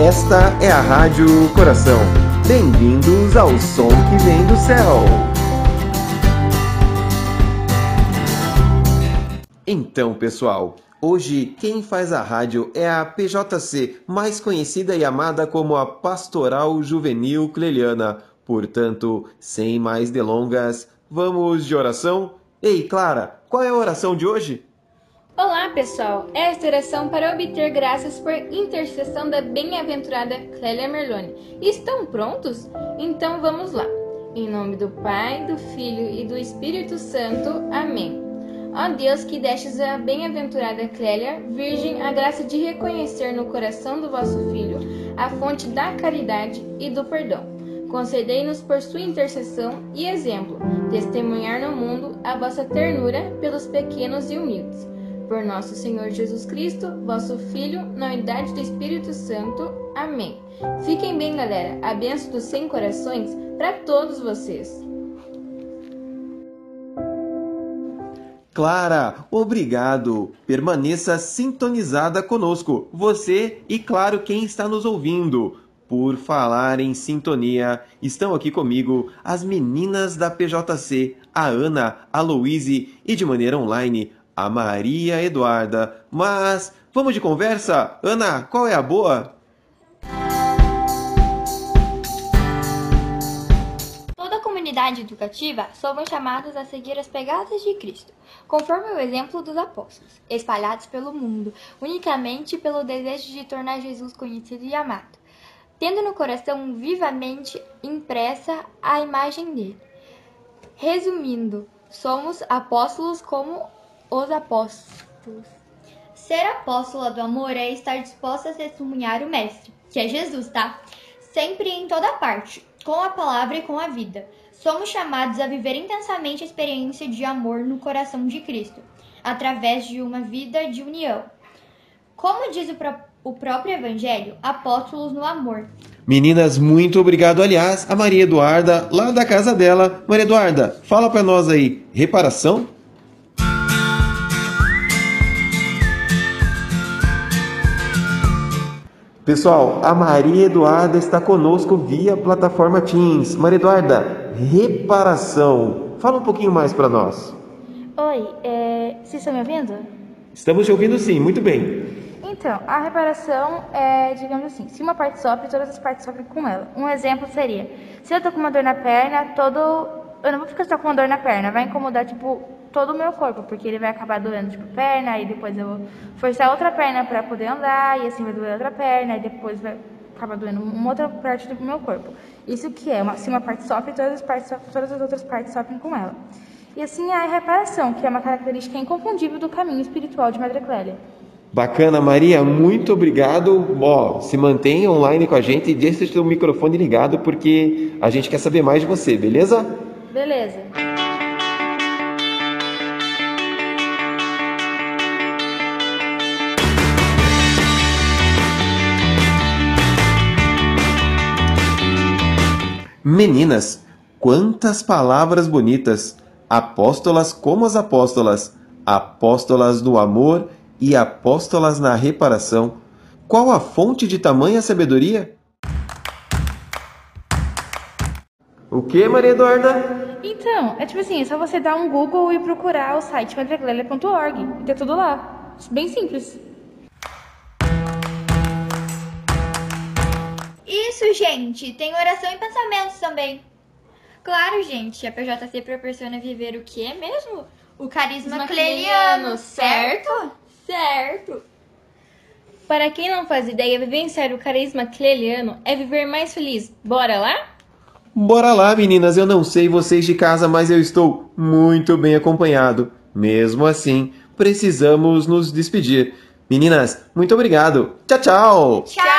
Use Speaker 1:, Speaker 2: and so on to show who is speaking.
Speaker 1: Esta é a Rádio Coração. Bem-vindos ao som que vem do céu. Então, pessoal, hoje quem faz a rádio é a PJC, mais conhecida e amada como a Pastoral Juvenil Cleliana. Portanto, sem mais delongas, vamos de oração? Ei, Clara, qual é a oração de hoje?
Speaker 2: Olá, pessoal! Esta oração para obter graças por intercessão da bem-aventurada Clélia Merlone. Estão prontos? Então vamos lá. Em nome do Pai, do Filho e do Espírito Santo. Amém. Ó Deus, que destes a bem-aventurada Clélia, Virgem, a graça de reconhecer no coração do vosso Filho a fonte da caridade e do perdão. Concedei-nos por sua intercessão e exemplo, testemunhar no mundo a vossa ternura pelos pequenos e humildes por nosso Senhor Jesus Cristo, vosso Filho, na unidade do Espírito Santo. Amém. Fiquem bem, galera. A benção dos 100 corações para todos vocês.
Speaker 1: Clara, obrigado. Permaneça sintonizada conosco, você e, claro, quem está nos ouvindo. Por falar em sintonia, estão aqui comigo as meninas da PJC, a Ana, a Louise e de maneira online a Maria Eduarda. Mas vamos de conversa? Ana, qual é a boa?
Speaker 3: Toda comunidade educativa somos chamados a seguir as pegadas de Cristo, conforme o exemplo dos apóstolos, espalhados pelo mundo, unicamente pelo desejo de tornar Jesus conhecido e amado, tendo no coração vivamente impressa a imagem dele. Resumindo, somos apóstolos como os apóstolos.
Speaker 4: Ser apóstola do amor é estar disposta a testemunhar o Mestre, que é Jesus, tá? Sempre em toda parte, com a palavra e com a vida. Somos chamados a viver intensamente a experiência de amor no coração de Cristo, através de uma vida de união. Como diz o, o próprio Evangelho, apóstolos no amor.
Speaker 1: Meninas, muito obrigado. Aliás, a Maria Eduarda, lá da casa dela. Maria Eduarda, fala para nós aí, reparação? Pessoal, a Maria Eduarda está conosco via plataforma Teams. Maria Eduarda, reparação. Fala um pouquinho mais para nós.
Speaker 5: Oi, é... vocês estão me ouvindo?
Speaker 1: Estamos te ouvindo sim, muito bem.
Speaker 5: Então, a reparação é, digamos assim, se uma parte sofre, todas as partes sofrem com ela. Um exemplo seria, se eu tô com uma dor na perna, todo... Eu não vou ficar só com uma dor na perna, vai incomodar, tipo, todo o meu corpo, porque ele vai acabar doendo, tipo, perna, aí depois eu vou forçar outra perna para poder andar, e assim vai doer outra perna, e depois vai acabar doendo uma outra parte do meu corpo. Isso que é, uma, se uma parte sofre, todas as, partes sofrem, todas as outras partes sofrem com ela. E assim a reparação, que é uma característica inconfundível do caminho espiritual de Madre Clélia.
Speaker 1: Bacana, Maria, muito obrigado. Ó, se mantenha online com a gente e deixe seu microfone ligado porque a gente quer saber mais de você, beleza?
Speaker 5: Beleza.
Speaker 1: Meninas, quantas palavras bonitas! Apóstolas como as apóstolas, apóstolas do amor e apóstolas na reparação. Qual a fonte de tamanha sabedoria? O que, Maria Eduarda?
Speaker 5: Então, é tipo assim, é só você dar um Google e procurar o site madreglélia.org. E tem tudo lá. Bem simples.
Speaker 4: Isso, gente! Tem oração e pensamentos também. Claro, gente, a PJC proporciona viver o que mesmo? O carisma cleliano, certo?
Speaker 2: Certo! Para quem não faz ideia, vivenciar o carisma cleliano é viver mais feliz. Bora lá?
Speaker 1: Bora lá, meninas. Eu não sei vocês de casa, mas eu estou muito bem acompanhado. Mesmo assim, precisamos nos despedir. Meninas, muito obrigado. Tchau, tchau.
Speaker 4: Tchau!